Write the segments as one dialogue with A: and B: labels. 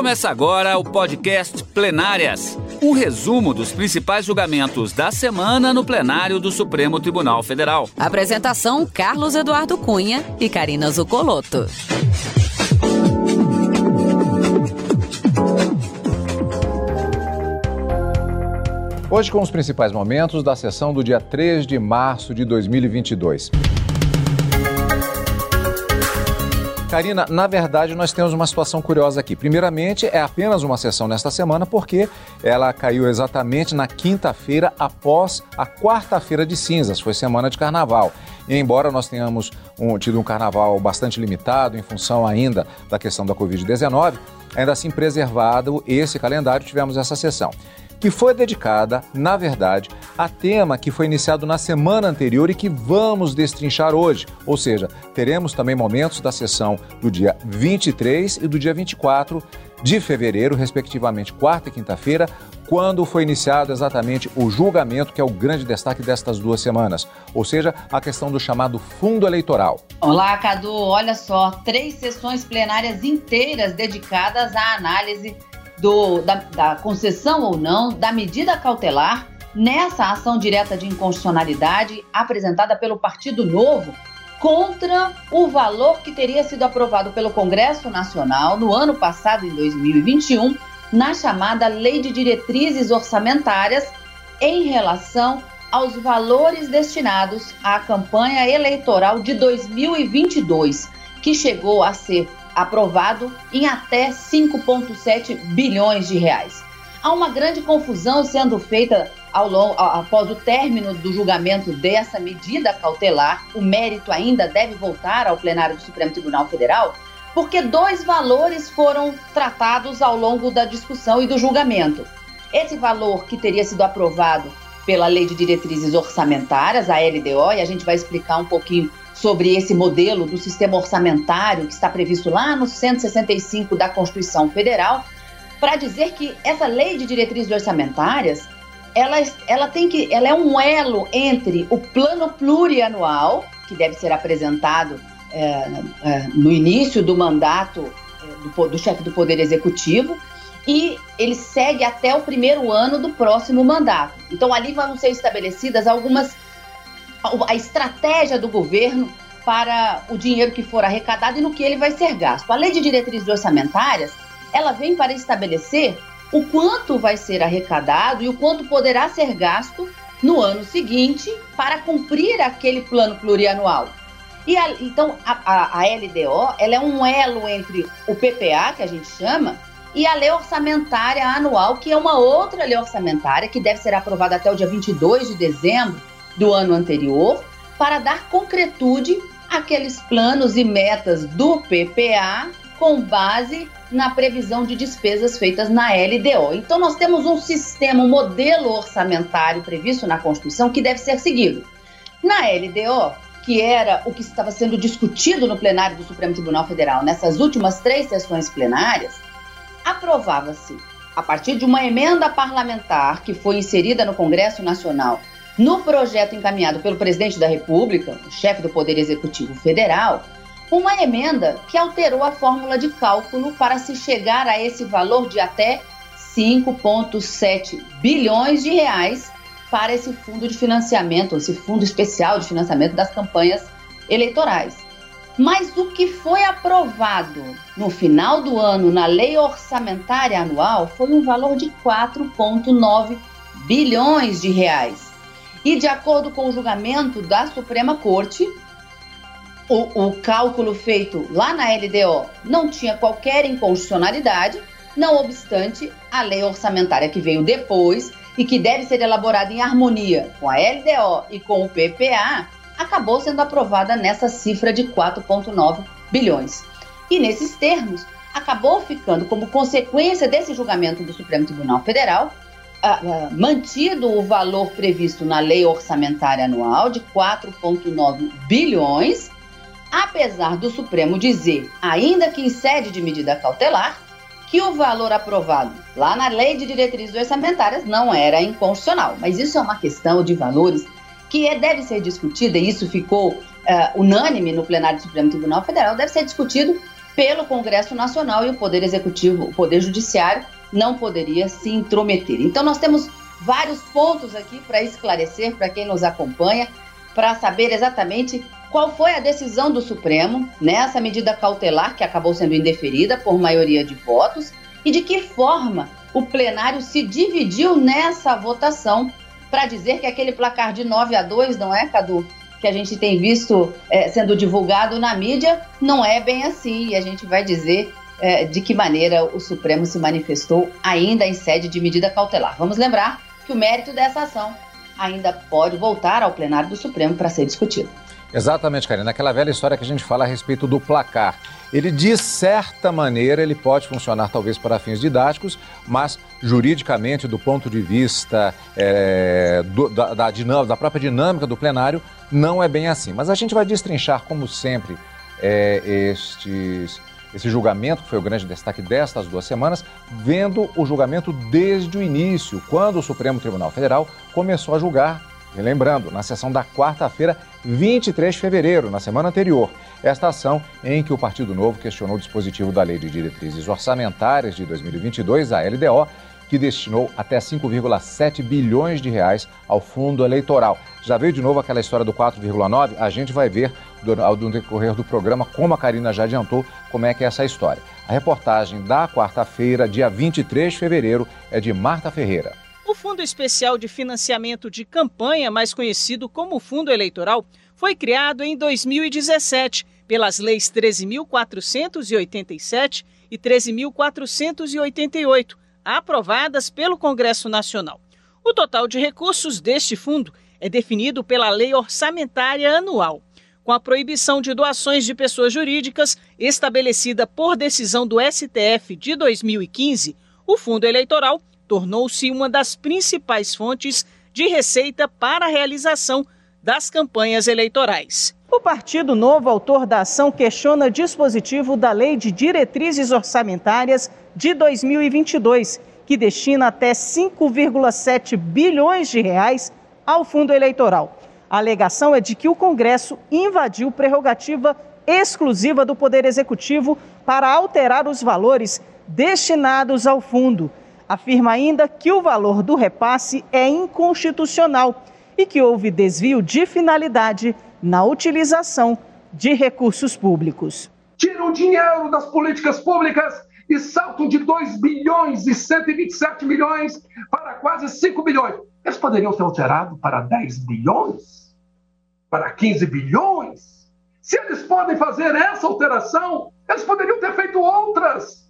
A: Começa agora o podcast Plenárias um resumo dos principais julgamentos da semana no plenário do Supremo Tribunal Federal.
B: Apresentação: Carlos Eduardo Cunha e Karina Zucolotto.
C: Hoje com os principais momentos da sessão do dia 3 de março de 2022. Karina, na verdade, nós temos uma situação curiosa aqui. Primeiramente, é apenas uma sessão nesta semana, porque ela caiu exatamente na quinta-feira após a quarta-feira de cinzas, foi semana de carnaval. E embora nós tenhamos um, tido um carnaval bastante limitado em função ainda da questão da Covid-19, ainda assim preservado esse calendário, tivemos essa sessão que foi dedicada, na verdade, a tema que foi iniciado na semana anterior e que vamos destrinchar hoje. Ou seja, teremos também momentos da sessão do dia 23 e do dia 24 de fevereiro, respectivamente quarta e quinta-feira, quando foi iniciado exatamente o julgamento, que é o grande destaque destas duas semanas, ou seja, a questão do chamado fundo eleitoral.
D: Olá, Cadu. Olha só, três sessões plenárias inteiras dedicadas à análise do, da, da concessão ou não da medida cautelar nessa ação direta de inconstitucionalidade apresentada pelo Partido Novo contra o valor que teria sido aprovado pelo Congresso Nacional no ano passado, em 2021, na chamada Lei de Diretrizes Orçamentárias em relação aos valores destinados à campanha eleitoral de 2022, que chegou a ser aprovado em até 5,7 bilhões de reais. Há uma grande confusão sendo feita ao longo, após o término do julgamento dessa medida cautelar. O mérito ainda deve voltar ao plenário do Supremo Tribunal Federal, porque dois valores foram tratados ao longo da discussão e do julgamento. Esse valor que teria sido aprovado pela Lei de Diretrizes Orçamentárias, a LDO, e a gente vai explicar um pouquinho sobre esse modelo do sistema orçamentário que está previsto lá no 165 da Constituição Federal, para dizer que essa lei de diretrizes orçamentárias ela, ela tem que ela é um elo entre o plano plurianual que deve ser apresentado é, é, no início do mandato é, do, do chefe do poder executivo ele segue até o primeiro ano do próximo mandato. Então ali vão ser estabelecidas algumas a estratégia do governo para o dinheiro que for arrecadado e no que ele vai ser gasto. A lei de diretrizes orçamentárias, ela vem para estabelecer o quanto vai ser arrecadado e o quanto poderá ser gasto no ano seguinte para cumprir aquele plano plurianual. E a, então a, a, a, LDO ela é um elo entre o PPA, que a gente chama, e a lei orçamentária anual, que é uma outra lei orçamentária que deve ser aprovada até o dia 22 de dezembro do ano anterior, para dar concretude àqueles planos e metas do PPA com base na previsão de despesas feitas na LDO. Então, nós temos um sistema, um modelo orçamentário previsto na Constituição que deve ser seguido. Na LDO, que era o que estava sendo discutido no plenário do Supremo Tribunal Federal nessas últimas três sessões plenárias, aprovava-se, a partir de uma emenda parlamentar que foi inserida no Congresso Nacional no projeto encaminhado pelo presidente da República, o chefe do Poder Executivo Federal, uma emenda que alterou a fórmula de cálculo para se chegar a esse valor de até 5,7 bilhões de reais para esse fundo de financiamento, esse fundo especial de financiamento das campanhas eleitorais. Mas o que foi aprovado no final do ano na lei orçamentária anual foi um valor de 4,9 bilhões de reais. E de acordo com o julgamento da Suprema Corte, o, o cálculo feito lá na LDO não tinha qualquer inconstitucionalidade, não obstante, a lei orçamentária que veio depois e que deve ser elaborada em harmonia com a LDO e com o PPA, acabou sendo aprovada nessa cifra de 4,9 bilhões. E nesses termos, acabou ficando como consequência desse julgamento do Supremo Tribunal Federal mantido o valor previsto na lei orçamentária anual de 4,9 bilhões, apesar do Supremo dizer, ainda que em sede de medida cautelar, que o valor aprovado lá na lei de diretrizes orçamentárias não era inconstitucional. Mas isso é uma questão de valores que é, deve ser discutida, e isso ficou uh, unânime no plenário do Supremo Tribunal Federal, deve ser discutido pelo Congresso Nacional e o Poder Executivo, o Poder Judiciário, não poderia se intrometer. Então, nós temos vários pontos aqui para esclarecer para quem nos acompanha, para saber exatamente qual foi a decisão do Supremo nessa medida cautelar que acabou sendo indeferida por maioria de votos e de que forma o plenário se dividiu nessa votação para dizer que aquele placar de 9 a 2, não é, Cadu? Que a gente tem visto é, sendo divulgado na mídia, não é bem assim. E a gente vai dizer é, de que maneira o Supremo se manifestou ainda em sede de medida cautelar. Vamos lembrar que o mérito dessa ação ainda pode voltar ao plenário do Supremo para ser discutido.
C: Exatamente, Karina. Aquela velha história que a gente fala a respeito do placar. Ele, de certa maneira, ele pode funcionar talvez para fins didáticos, mas juridicamente, do ponto de vista é, do, da, da, dinâmica, da própria dinâmica do plenário, não é bem assim. Mas a gente vai destrinchar, como sempre, é, estes, esse julgamento, que foi o grande destaque destas duas semanas, vendo o julgamento desde o início, quando o Supremo Tribunal Federal começou a julgar e lembrando, na sessão da quarta-feira, 23 de fevereiro, na semana anterior, esta ação em que o Partido Novo questionou o dispositivo da Lei de Diretrizes Orçamentárias de 2022, a LDO, que destinou até 5,7 bilhões de reais ao fundo eleitoral. Já veio de novo aquela história do 4,9? A gente vai ver no decorrer do programa, como a Karina já adiantou, como é que é essa história. A reportagem da quarta-feira, dia 23 de fevereiro, é de Marta Ferreira.
E: O Fundo Especial de Financiamento de Campanha, mais conhecido como Fundo Eleitoral, foi criado em 2017 pelas leis 13.487 e 13.488, aprovadas pelo Congresso Nacional. O total de recursos deste fundo é definido pela Lei Orçamentária Anual. Com a proibição de doações de pessoas jurídicas, estabelecida por decisão do STF de 2015, o fundo eleitoral tornou-se uma das principais fontes de receita para a realização das campanhas eleitorais. O Partido Novo, autor da ação, questiona dispositivo da Lei de Diretrizes Orçamentárias de 2022, que destina até 5,7 bilhões de reais ao fundo eleitoral. A alegação é de que o Congresso invadiu prerrogativa exclusiva do Poder Executivo para alterar os valores destinados ao fundo afirma ainda que o valor do repasse é inconstitucional e que houve desvio de finalidade na utilização de recursos públicos.
F: Tiram dinheiro das políticas públicas e saltam de 2 bilhões e 127 milhões para quase 5 bilhões. Eles poderiam ter alterado para 10 bilhões? Para 15 bilhões? Se eles podem fazer essa alteração, eles poderiam ter feito outras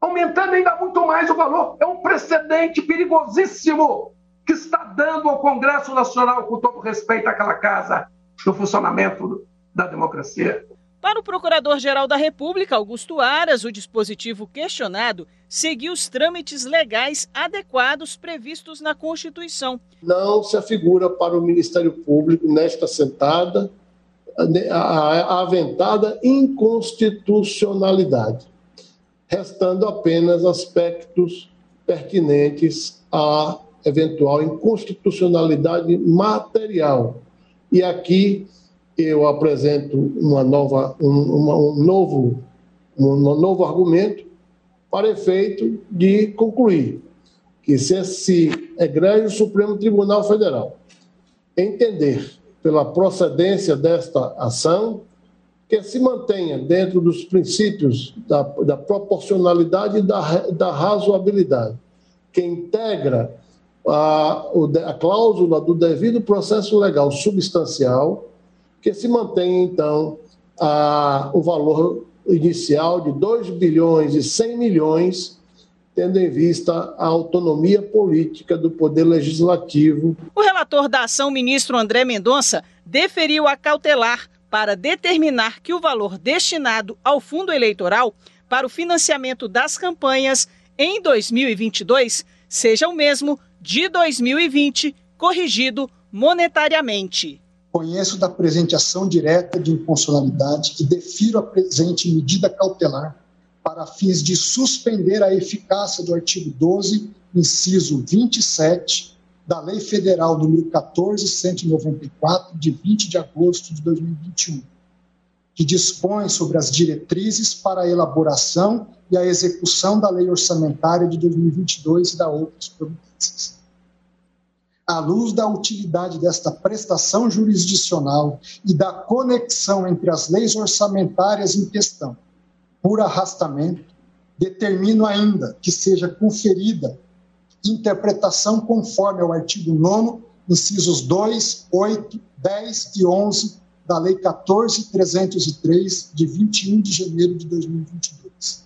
F: aumentando ainda muito mais o valor. É um precedente perigosíssimo que está dando ao Congresso Nacional, com todo respeito àquela casa, do funcionamento da democracia.
E: Para o Procurador-Geral da República, Augusto Aras, o dispositivo questionado seguiu os trâmites legais adequados previstos na Constituição.
G: Não se afigura para o Ministério Público, nesta sentada, a aventada inconstitucionalidade restando apenas aspectos pertinentes à eventual inconstitucionalidade material. E aqui eu apresento uma nova, um, uma, um, novo, um novo argumento para efeito de concluir que se esse egrégio Supremo Tribunal Federal entender pela procedência desta ação, que se mantenha dentro dos princípios da, da proporcionalidade e da, da razoabilidade, que integra a, a cláusula do devido processo legal substancial, que se mantenha, então, a, o valor inicial de 2 bilhões e 100 milhões, tendo em vista a autonomia política do Poder Legislativo.
E: O relator da ação, ministro André Mendonça, deferiu a cautelar para determinar que o valor destinado ao fundo eleitoral para o financiamento das campanhas em 2022 seja o mesmo de 2020, corrigido monetariamente.
H: Conheço da presente ação direta de inconstitucionalidade e defiro a presente medida cautelar para fins de suspender a eficácia do artigo 12, inciso 27 da Lei Federal número 14194, de 20 de agosto de 2021, que dispõe sobre as diretrizes para a elaboração e a execução da Lei Orçamentária de 2022 e da outras providências. À luz da utilidade desta prestação jurisdicional e da conexão entre as leis orçamentárias em questão, por arrastamento, determino ainda que seja conferida interpretação conforme ao artigo 9, incisos 2, 8, 10 e 11 da Lei 14.303, de 21 de janeiro de 2022,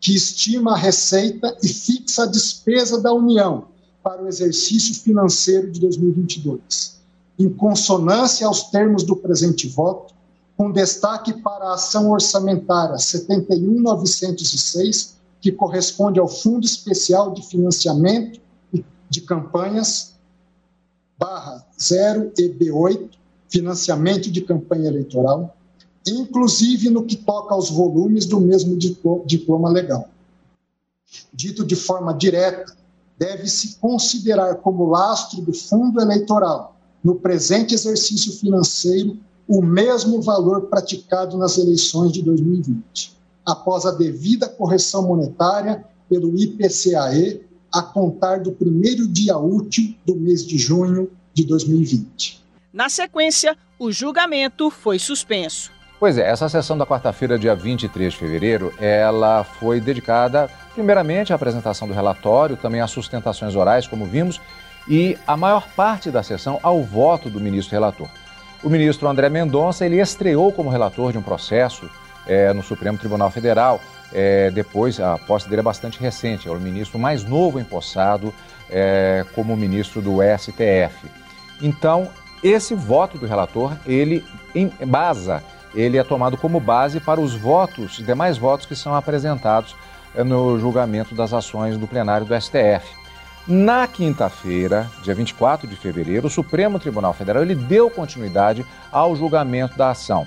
H: que estima a receita e fixa a despesa da União para o exercício financeiro de 2022, em consonância aos termos do presente voto, com destaque para a ação orçamentária 71906, que corresponde ao Fundo Especial de Financiamento de Campanhas, barra 0 EB8, financiamento de campanha eleitoral, inclusive no que toca aos volumes do mesmo diploma legal. Dito de forma direta, deve-se considerar como lastro do fundo eleitoral, no presente exercício financeiro, o mesmo valor praticado nas eleições de 2020, após a devida correção monetária pelo IPCAE, a contar do primeiro dia útil do mês de junho de 2020.
E: Na sequência, o julgamento foi suspenso.
C: Pois é, essa sessão da quarta-feira, dia 23 de fevereiro, ela foi dedicada primeiramente à apresentação do relatório, também às sustentações orais, como vimos, e a maior parte da sessão ao voto do ministro relator. O ministro André Mendonça ele estreou como relator de um processo é, no Supremo Tribunal Federal. É, depois, a posse dele é bastante recente, é o ministro mais novo empossado é, como ministro do STF. Então, esse voto do relator, ele embasa, ele é tomado como base para os votos, demais votos que são apresentados eh, no julgamento das ações do plenário do STF. Na quinta-feira, dia 24 de fevereiro, o Supremo Tribunal Federal ele deu continuidade ao julgamento da ação.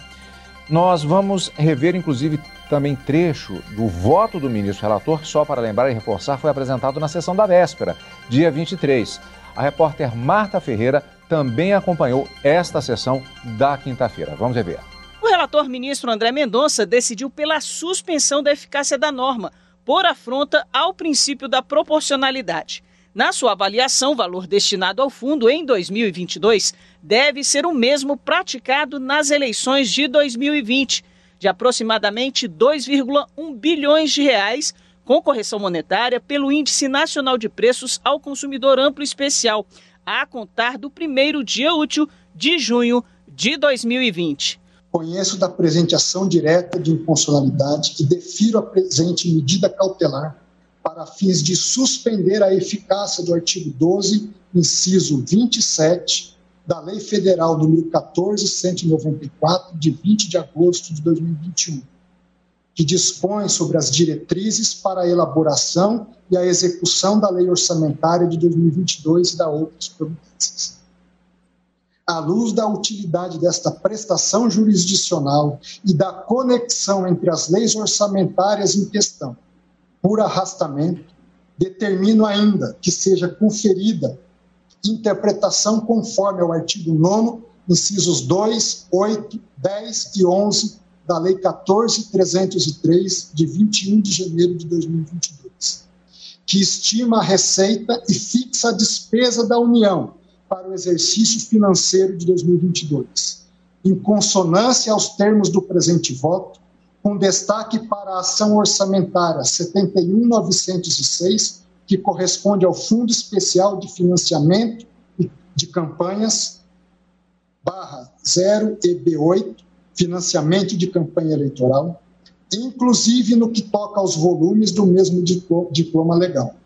C: Nós vamos rever, inclusive, também trecho do voto do ministro relator, que, só para lembrar e reforçar, foi apresentado na sessão da véspera, dia 23. A repórter Marta Ferreira também acompanhou esta sessão da quinta-feira. Vamos rever.
E: O relator ministro André Mendonça decidiu pela suspensão da eficácia da norma, por afronta ao princípio da proporcionalidade. Na sua avaliação, o valor destinado ao fundo em 2022 deve ser o mesmo praticado nas eleições de 2020, de aproximadamente 2,1 bilhões de reais, com correção monetária pelo Índice Nacional de Preços ao Consumidor Amplo Especial, a contar do primeiro dia útil de junho de 2020.
H: Conheço da presente ação direta de inconstitucionalidade e defiro a presente medida cautelar para fins de suspender a eficácia do artigo 12, inciso 27 da Lei Federal número 14194 de 20 de agosto de 2021, que dispõe sobre as diretrizes para a elaboração e a execução da Lei Orçamentária de 2022 e da outras providências. À luz da utilidade desta prestação jurisdicional e da conexão entre as leis orçamentárias em questão, por arrastamento, determino ainda que seja conferida interpretação conforme ao artigo 9, incisos 2, 8, 10 e 11 da Lei 14.303, de 21 de janeiro de 2022, que estima a receita e fixa a despesa da União para o exercício financeiro de 2022, em consonância aos termos do presente voto, com destaque para a ação orçamentária 71906, que corresponde ao Fundo Especial de Financiamento de Campanhas, barra 0 EB8, financiamento de campanha eleitoral, inclusive no que toca aos volumes do mesmo diploma legal.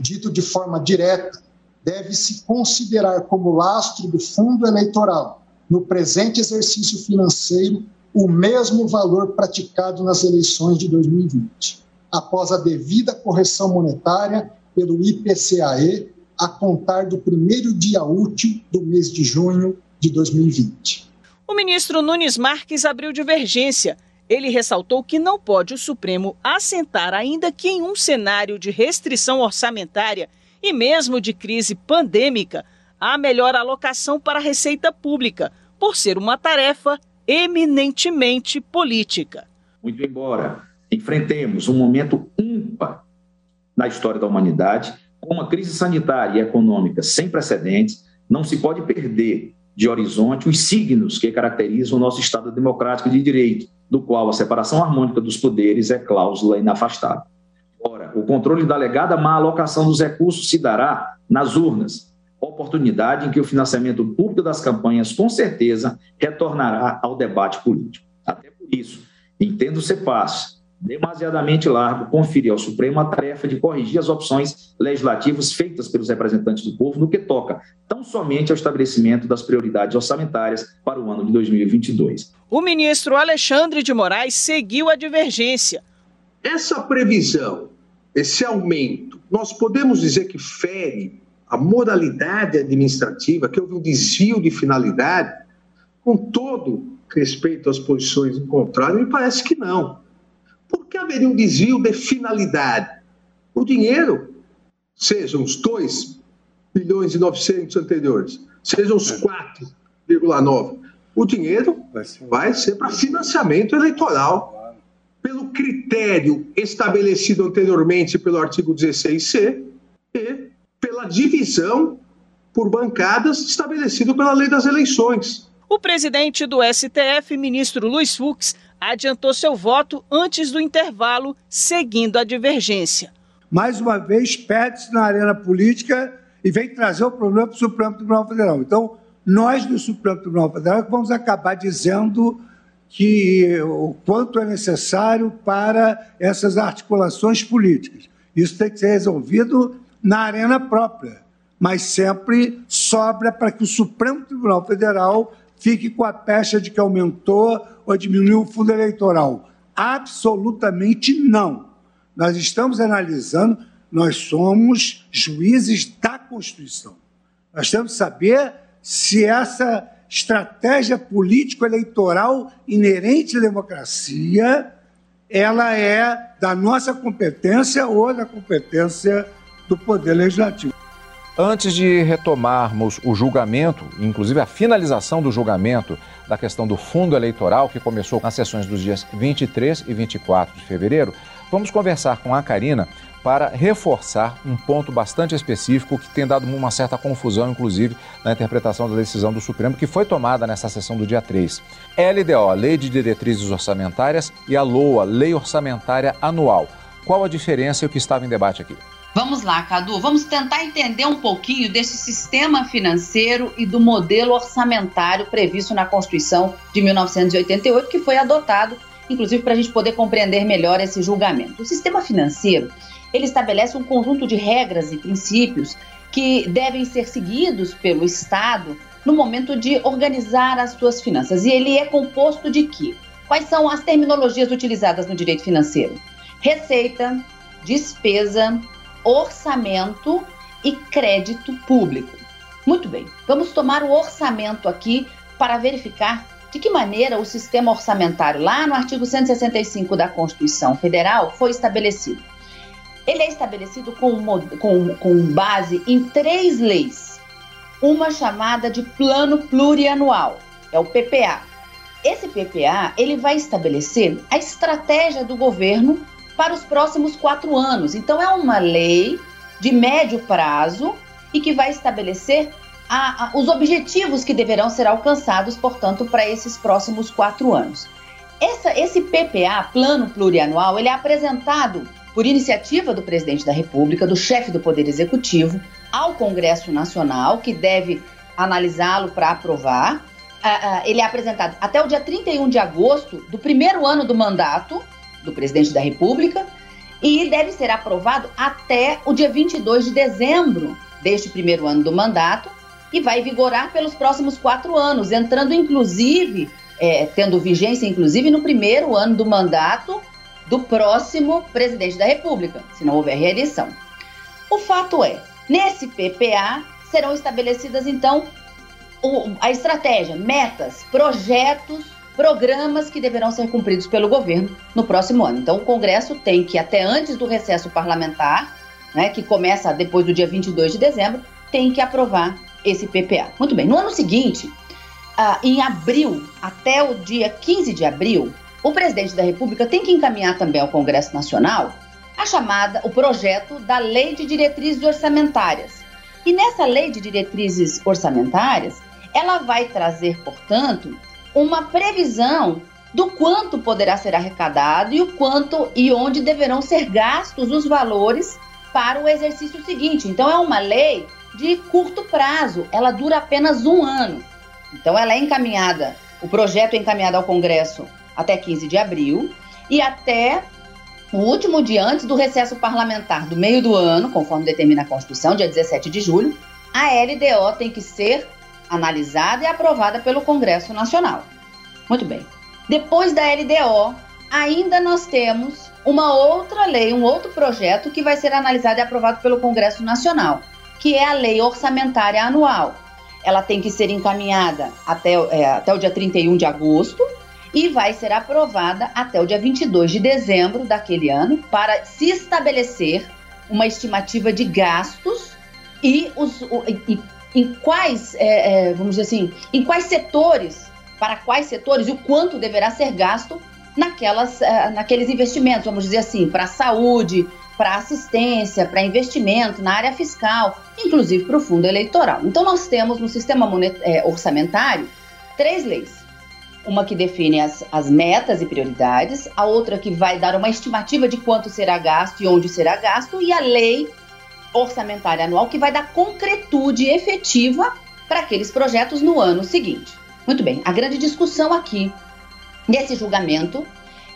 H: Dito de forma direta, deve-se considerar como lastro do fundo eleitoral, no presente exercício financeiro, o mesmo valor praticado nas eleições de 2020, após a devida correção monetária pelo IPCAE, a contar do primeiro dia útil do mês de junho de 2020.
E: O ministro Nunes Marques abriu divergência. Ele ressaltou que não pode o Supremo assentar, ainda que em um cenário de restrição orçamentária, e mesmo de crise pandêmica, a melhor alocação para a receita pública, por ser uma tarefa eminentemente política.
I: Muito embora enfrentemos um momento ímpar na história da humanidade, com uma crise sanitária e econômica sem precedentes, não se pode perder de horizonte os signos que caracterizam o nosso Estado democrático de direito, do qual a separação harmônica dos poderes é cláusula inafastável. Ora, o controle da alegada má alocação dos recursos se dará nas urnas, oportunidade em que o financiamento público das campanhas, com certeza, retornará ao debate político. Até por isso, entendo ser fácil demasiadamente largo conferir ao Supremo a tarefa de corrigir as opções legislativas feitas pelos representantes do povo no que toca tão somente ao estabelecimento das prioridades orçamentárias para o ano de 2022.
E: O ministro Alexandre de Moraes seguiu a divergência.
J: Essa previsão, esse aumento, nós podemos dizer que fere a moralidade administrativa, que houve um desvio de finalidade, com todo respeito às posições encontradas, me parece que não. Por que haveria um desvio de finalidade? O dinheiro, sejam os 2 bilhões e 900 anteriores, sejam os 4,9, é. o dinheiro vai ser para financiamento eleitoral, pelo critério estabelecido anteriormente pelo artigo 16C e pela divisão por bancadas estabelecido pela lei das eleições.
E: O presidente do STF, ministro Luiz Fux, adiantou seu voto antes do intervalo, seguindo a divergência.
K: Mais uma vez, perde-se na arena política e vem trazer o problema para o Supremo Tribunal Federal. Então, nós do Supremo Tribunal Federal vamos acabar dizendo que o quanto é necessário para essas articulações políticas. Isso tem que ser resolvido na arena própria, mas sempre sobra para que o Supremo Tribunal Federal fique com a pecha de que aumentou ou diminuiu o fundo eleitoral. Absolutamente não. Nós estamos analisando, nós somos juízes da Constituição. Nós temos que saber se essa estratégia político-eleitoral inerente à democracia ela é da nossa competência ou da competência do Poder Legislativo.
C: Antes de retomarmos o julgamento, inclusive a finalização do julgamento da questão do fundo eleitoral, que começou nas sessões dos dias 23 e 24 de fevereiro, vamos conversar com a Karina para reforçar um ponto bastante específico que tem dado uma certa confusão, inclusive, na interpretação da decisão do Supremo, que foi tomada nessa sessão do dia 3. LDO, Lei de Diretrizes Orçamentárias, e a LOA, Lei Orçamentária Anual. Qual a diferença e o que estava em debate aqui?
D: Vamos lá, Cadu, vamos tentar entender um pouquinho desse sistema financeiro e do modelo orçamentário previsto na Constituição de 1988, que foi adotado, inclusive, para a gente poder compreender melhor esse julgamento. O sistema financeiro ele estabelece um conjunto de regras e princípios que devem ser seguidos pelo Estado no momento de organizar as suas finanças. E ele é composto de quê? Quais são as terminologias utilizadas no direito financeiro? Receita, despesa, orçamento e crédito público. Muito bem, vamos tomar o orçamento aqui para verificar de que maneira o sistema orçamentário, lá no artigo 165 da Constituição Federal, foi estabelecido. Ele é estabelecido com, com, com base em três leis. Uma chamada de Plano Plurianual, é o PPA. Esse PPA ele vai estabelecer a estratégia do governo para os próximos quatro anos. Então, é uma lei de médio prazo e que vai estabelecer a, a, os objetivos que deverão ser alcançados, portanto, para esses próximos quatro anos. Essa, esse PPA, Plano Plurianual, ele é apresentado por iniciativa do presidente da República, do chefe do Poder Executivo, ao Congresso Nacional, que deve analisá-lo para aprovar. Uh, uh, ele é apresentado até o dia 31 de agosto do primeiro ano do mandato do presidente da República e deve ser aprovado até o dia 22 de dezembro deste primeiro ano do mandato e vai vigorar pelos próximos quatro anos, entrando inclusive, é, tendo vigência inclusive no primeiro ano do mandato do próximo presidente da República, se não houver reeleição. O fato é, nesse PPA serão estabelecidas então o, a estratégia, metas, projetos programas que deverão ser cumpridos pelo governo no próximo ano. Então, o Congresso tem que, até antes do recesso parlamentar, né, que começa depois do dia 22 de dezembro, tem que aprovar esse PPA. Muito bem, no ano seguinte, ah, em abril, até o dia 15 de abril, o presidente da República tem que encaminhar também ao Congresso Nacional a chamada, o projeto da Lei de Diretrizes Orçamentárias. E nessa Lei de Diretrizes Orçamentárias, ela vai trazer, portanto, uma previsão do quanto poderá ser arrecadado e o quanto e onde deverão ser gastos os valores para o exercício seguinte. Então é uma lei de curto prazo, ela dura apenas um ano. Então ela é encaminhada, o projeto é encaminhado ao Congresso até 15 de abril e até o último dia antes do recesso parlamentar do meio do ano, conforme determina a Constituição, dia 17 de julho, a LDO tem que ser analisada e aprovada pelo Congresso Nacional. Muito bem. Depois da LDO, ainda nós temos uma outra lei, um outro projeto que vai ser analisado e aprovado pelo Congresso Nacional, que é a Lei Orçamentária Anual. Ela tem que ser encaminhada até, é, até o dia 31 de agosto e vai ser aprovada até o dia 22 de dezembro daquele ano para se estabelecer uma estimativa de gastos e, os, e, em quais, é, é, vamos dizer assim, em quais setores, para quais setores e o quanto deverá ser gasto naquelas, é, naqueles investimentos, vamos dizer assim, para a saúde, para assistência, para investimento na área fiscal, inclusive para o fundo eleitoral. Então, nós temos no sistema é, orçamentário três leis uma que define as, as metas e prioridades, a outra que vai dar uma estimativa de quanto será gasto e onde será gasto, e a lei orçamentária anual que vai dar concretude efetiva para aqueles projetos no ano seguinte. Muito bem, a grande discussão aqui nesse julgamento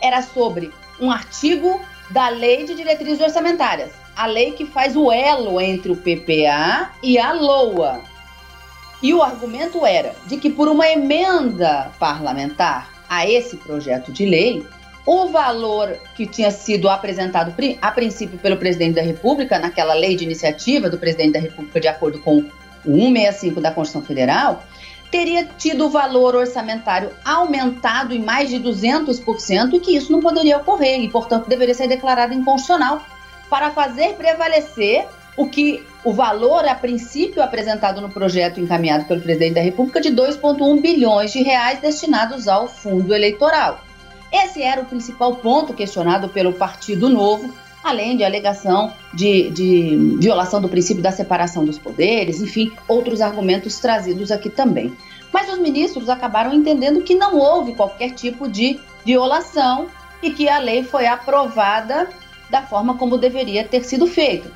D: era sobre um artigo da Lei de Diretrizes Orçamentárias, a lei que faz o elo entre o PPA e a LOA, e o argumento era de que, por uma emenda parlamentar a esse projeto de lei, o valor que tinha sido apresentado a princípio pelo presidente da República, naquela lei de iniciativa do presidente da República, de acordo com o 165 da Constituição Federal, teria tido o valor orçamentário aumentado em mais de 200% e que isso não poderia ocorrer e, portanto, deveria ser declarado inconstitucional para fazer prevalecer o que o valor a princípio apresentado no projeto encaminhado pelo presidente da República de 2,1 bilhões de reais destinados ao fundo eleitoral. Esse era o principal ponto questionado pelo Partido Novo, além de alegação de, de violação do princípio da separação dos poderes, enfim, outros argumentos trazidos aqui também. Mas os ministros acabaram entendendo que não houve qualquer tipo de violação e que a lei foi aprovada da forma como deveria ter sido feita.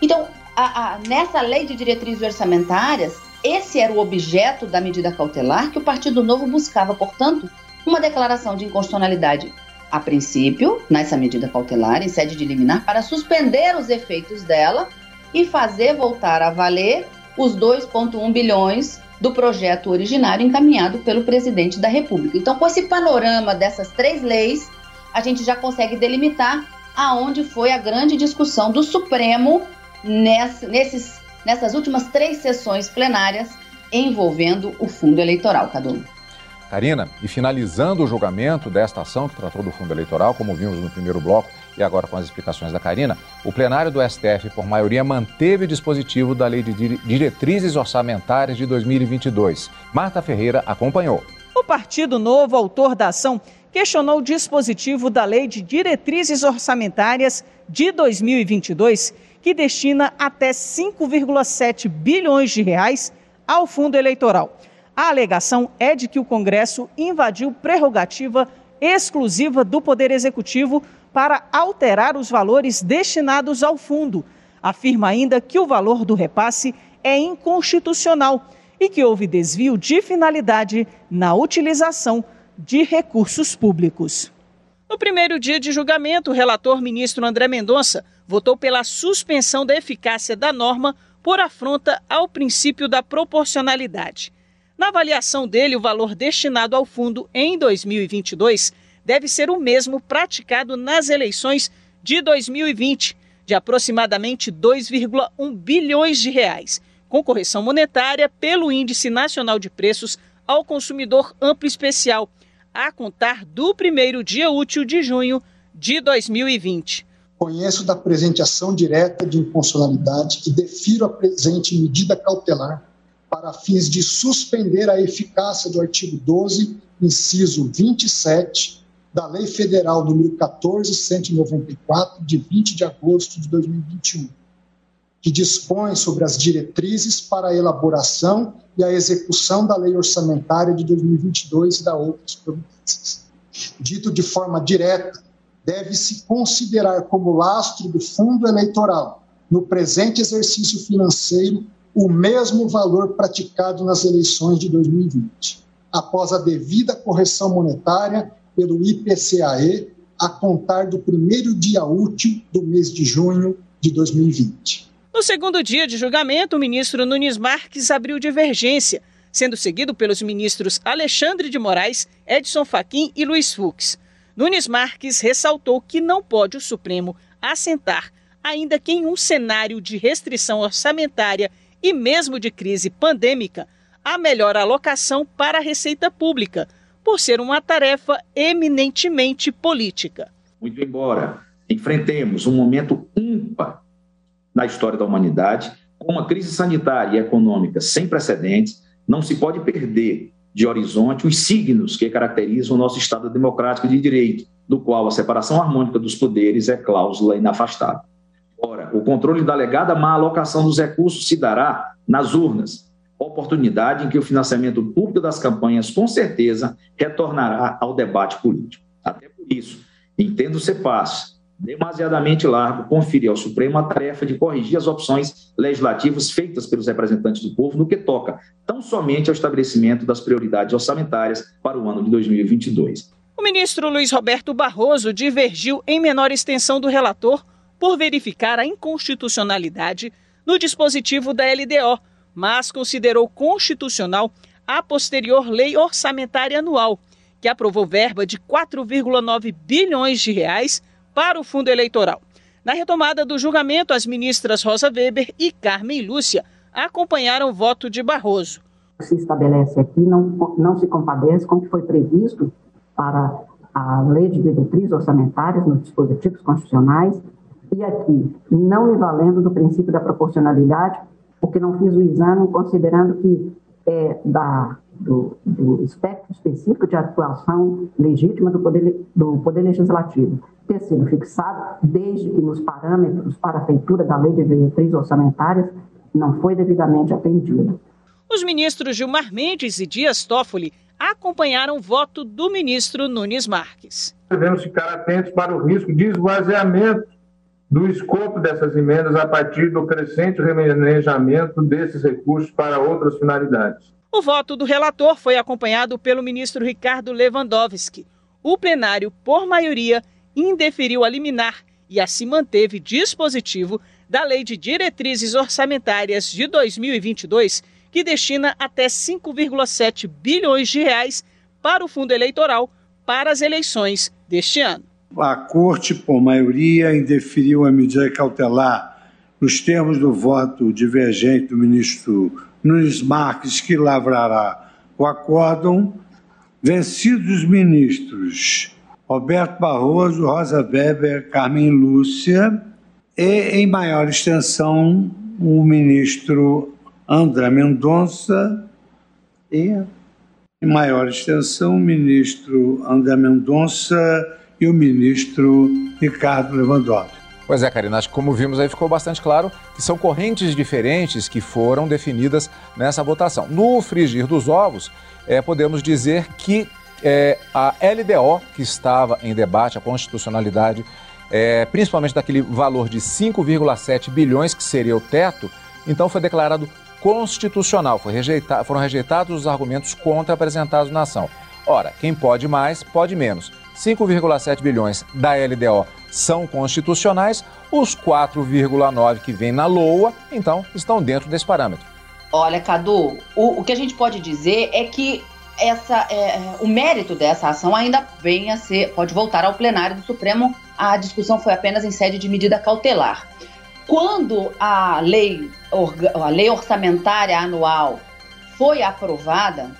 D: Então, a, a, nessa lei de diretrizes orçamentárias, esse era o objeto da medida cautelar que o Partido Novo buscava, portanto, uma declaração de inconstitucionalidade a princípio, nessa medida cautelar, em sede de liminar, para suspender os efeitos dela e fazer voltar a valer os 2,1 bilhões do projeto originário encaminhado pelo presidente da República. Então, com esse panorama dessas três leis, a gente já consegue delimitar aonde foi a grande discussão do Supremo nessa, nesses, nessas últimas três sessões plenárias envolvendo o fundo eleitoral, Cadu.
C: Karina, e finalizando o julgamento desta ação que tratou do fundo eleitoral, como vimos no primeiro bloco e agora com as explicações da Karina, o plenário do STF, por maioria, manteve o dispositivo da Lei de Diretrizes Orçamentárias de 2022. Marta Ferreira acompanhou.
E: O Partido Novo, autor da ação, questionou o dispositivo da Lei de Diretrizes Orçamentárias de 2022 que destina até 5,7 bilhões de reais ao fundo eleitoral. A alegação é de que o Congresso invadiu prerrogativa exclusiva do Poder Executivo para alterar os valores destinados ao fundo. Afirma ainda que o valor do repasse é inconstitucional e que houve desvio de finalidade na utilização de recursos públicos. No primeiro dia de julgamento, o relator ministro André Mendonça votou pela suspensão da eficácia da norma por afronta ao princípio da proporcionalidade. Na avaliação dele, o valor destinado ao fundo em 2022 deve ser o mesmo praticado nas eleições de 2020, de aproximadamente 2,1 bilhões de reais, com correção monetária pelo Índice Nacional de Preços ao Consumidor Amplo Especial, a contar do primeiro dia útil de junho de 2020.
H: Conheço da presente ação direta de inconstitucionalidade e defiro a presente medida cautelar para fins de suspender a eficácia do artigo 12, inciso 27 da Lei Federal número 14194 de 20 de agosto de 2021, que dispõe sobre as diretrizes para a elaboração e a execução da Lei Orçamentária de 2022 e da outras providências. Dito de forma direta, deve-se considerar como lastro do fundo eleitoral, no presente exercício financeiro, o mesmo valor praticado nas eleições de 2020, após a devida correção monetária pelo IPCAE, a contar do primeiro dia útil do mês de junho de 2020.
E: No segundo dia de julgamento, o ministro Nunes Marques abriu divergência, sendo seguido pelos ministros Alexandre de Moraes, Edson Fachin e Luiz Fux. Nunes Marques ressaltou que não pode o Supremo assentar, ainda que em um cenário de restrição orçamentária e mesmo de crise pandêmica, a melhor alocação para a receita pública, por ser uma tarefa eminentemente política.
I: Muito embora enfrentemos um momento ímpar na história da humanidade, com uma crise sanitária e econômica sem precedentes, não se pode perder de horizonte os signos que caracterizam o nosso Estado democrático de direito, do qual a separação harmônica dos poderes é cláusula inafastável. O controle da alegada má alocação dos recursos se dará nas urnas, oportunidade em que o financiamento público das campanhas, com certeza, retornará ao debate político. Até por isso, entendo ser fácil demasiadamente largo conferir ao Supremo a tarefa de corrigir as opções legislativas feitas pelos representantes do povo no que toca tão somente ao estabelecimento das prioridades orçamentárias para o ano de 2022.
E: O ministro Luiz Roberto Barroso divergiu em menor extensão do relator por verificar a inconstitucionalidade no dispositivo da LDO, mas considerou constitucional a posterior lei orçamentária anual, que aprovou verba de 4,9 bilhões de reais para o fundo eleitoral. Na retomada do julgamento, as ministras Rosa Weber e Carmen Lúcia acompanharam o voto de Barroso.
L: Se estabelece aqui, não, não se compadece com o que foi previsto para a lei de diretrizes orçamentárias nos dispositivos constitucionais e aqui, não me valendo do princípio da proporcionalidade, porque não fiz o exame considerando que é da do, do espectro específico de atuação legítima do poder, do poder Legislativo ter sido fixado, desde que nos parâmetros para a feitura da Lei de Diretrizes Orçamentárias não foi devidamente atendido.
E: Os ministros Gilmar Mendes e Dias Toffoli acompanharam o voto do ministro Nunes Marques.
M: Devemos ficar atentos para o risco de esvaziamento do escopo dessas emendas a partir do crescente remanejamento desses recursos para outras finalidades.
E: O voto do relator foi acompanhado pelo ministro Ricardo Lewandowski. O plenário, por maioria, indeferiu a liminar e assim manteve dispositivo da Lei de Diretrizes Orçamentárias de 2022, que destina até 5,7 bilhões de reais para o fundo eleitoral para as eleições deste ano.
K: A Corte, por maioria, indeferiu a medida cautelar nos termos do voto divergente do ministro Nunes Marques, que lavrará o acórdão, vencidos os ministros Roberto Barroso, Rosa Weber, Carmen Lúcia e, em maior extensão, o ministro André Mendonça e, em maior extensão, o ministro André Mendonça e o ministro Ricardo Lewandowski.
C: Pois é, Karina, acho que como vimos aí ficou bastante claro que são correntes diferentes que foram definidas nessa votação. No frigir dos ovos, é, podemos dizer que é, a LDO, que estava em debate, a constitucionalidade, é, principalmente daquele valor de 5,7 bilhões, que seria o teto, então foi declarado constitucional. Foi rejeita foram rejeitados os argumentos contra apresentados na ação. Ora, quem pode mais, pode menos. 5,7 bilhões da LDO são constitucionais, os 4,9 que vem na LOA, então, estão dentro desse parâmetro.
D: Olha, Cadu, o, o que a gente pode dizer é que essa, é, o mérito dessa ação ainda vem a ser, pode voltar ao plenário do Supremo. A discussão foi apenas em sede de medida cautelar. Quando a lei, a lei orçamentária anual foi aprovada,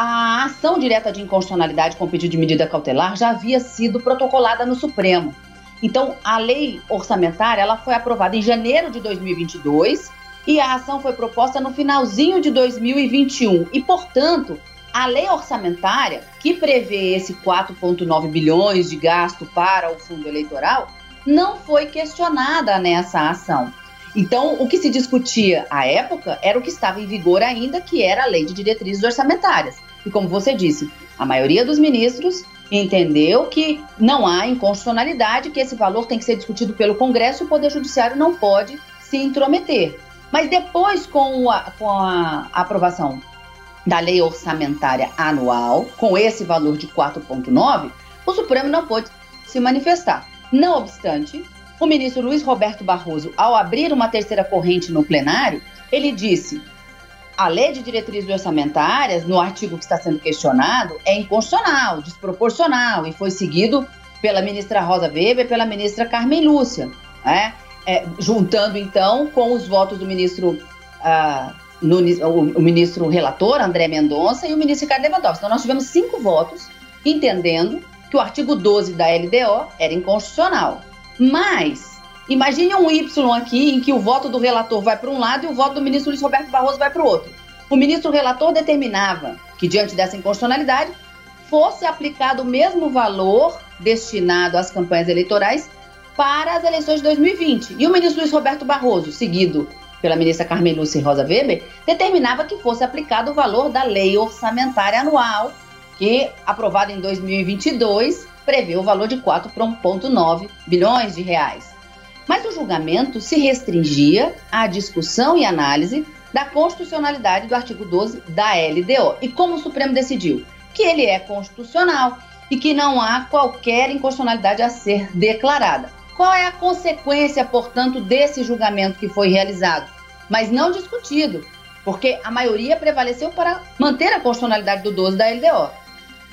D: a ação direta de inconstitucionalidade com pedido de medida cautelar já havia sido protocolada no Supremo. Então, a lei orçamentária ela foi aprovada em janeiro de 2022 e a ação foi proposta no finalzinho de 2021 e, portanto, a lei orçamentária, que prevê esse 4,9 bilhões de gasto para o fundo eleitoral, não foi questionada nessa ação. Então, o que se discutia à época era o que estava em vigor ainda, que era a lei de diretrizes orçamentárias. E como você disse, a maioria dos ministros entendeu que não há inconstitucionalidade, que esse valor tem que ser discutido pelo Congresso e o Poder Judiciário não pode se intrometer. Mas depois, com a, com a aprovação da lei orçamentária anual, com esse valor de 4,9, o Supremo não pôde se manifestar. Não obstante, o ministro Luiz Roberto Barroso, ao abrir uma terceira corrente no plenário, ele disse: a lei de diretrizes orçamentárias, no artigo que está sendo questionado, é inconstitucional, desproporcional e foi seguido pela ministra Rosa Weber e pela ministra Carmen Lúcia, né? É, juntando então com os votos do ministro. Uh, no, o, o, ministro relator, André Mendonça, e o ministro Ricardo Lewandowski. Então, nós tivemos cinco votos entendendo que o artigo 12 da LDO era inconstitucional. Mas, imagine um Y aqui em que o voto do relator vai para um lado e o voto do ministro Luiz Roberto Barroso vai para o outro. O ministro relator determinava que, diante dessa inconstitucionalidade, fosse aplicado o mesmo valor destinado às campanhas eleitorais para as eleições de 2020. E o ministro Luiz Roberto Barroso, seguido pela ministra Carmen Lúcia Rosa Weber, determinava que fosse aplicado o valor da lei orçamentária anual, que, aprovada em 2022, prevê o valor de 4,9 bilhões de reais. Mas o julgamento se restringia à discussão e análise da constitucionalidade do artigo 12 da LDO. E como o Supremo decidiu? Que ele é constitucional e que não há qualquer inconstitucionalidade a ser declarada. Qual é a consequência, portanto, desse julgamento que foi realizado? Mas não discutido, porque a maioria prevaleceu para manter a constitucionalidade do 12 da LDO.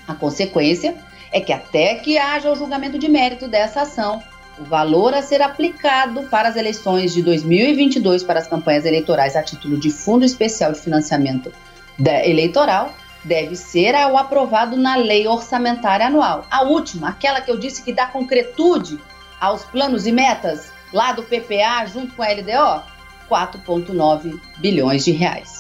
D: A consequência é que até que haja o julgamento de mérito dessa ação, o valor a ser aplicado para as eleições de 2022 para as campanhas eleitorais a título de Fundo Especial de Financiamento Eleitoral deve ser o aprovado na Lei Orçamentária Anual. A última, aquela que eu disse que dá concretude aos planos e metas lá do PPA junto com a LDO? 4,9 bilhões de reais.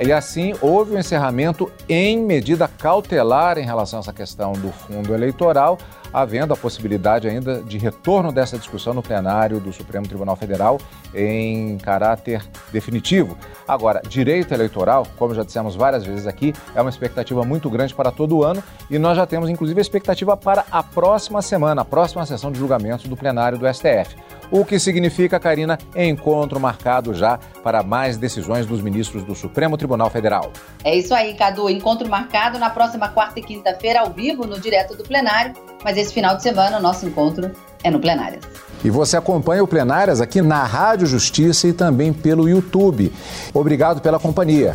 C: E assim, houve o um encerramento em medida cautelar em relação a essa questão do fundo eleitoral, havendo a possibilidade ainda de retorno dessa discussão no plenário do Supremo Tribunal Federal em caráter definitivo. Agora, direito eleitoral, como já dissemos várias vezes aqui, é uma expectativa muito grande para todo o ano e nós já temos inclusive a expectativa para a próxima semana, a próxima sessão de julgamentos do plenário do STF. O que significa, Karina, encontro marcado já para mais decisões dos ministros do Supremo Tribunal Federal.
D: É isso aí, Cadu. Encontro marcado na próxima quarta e quinta-feira, ao vivo, no direto do plenário. Mas esse final de semana, o nosso encontro é no Plenárias.
C: E você acompanha o Plenárias aqui na Rádio Justiça e também pelo YouTube. Obrigado pela companhia.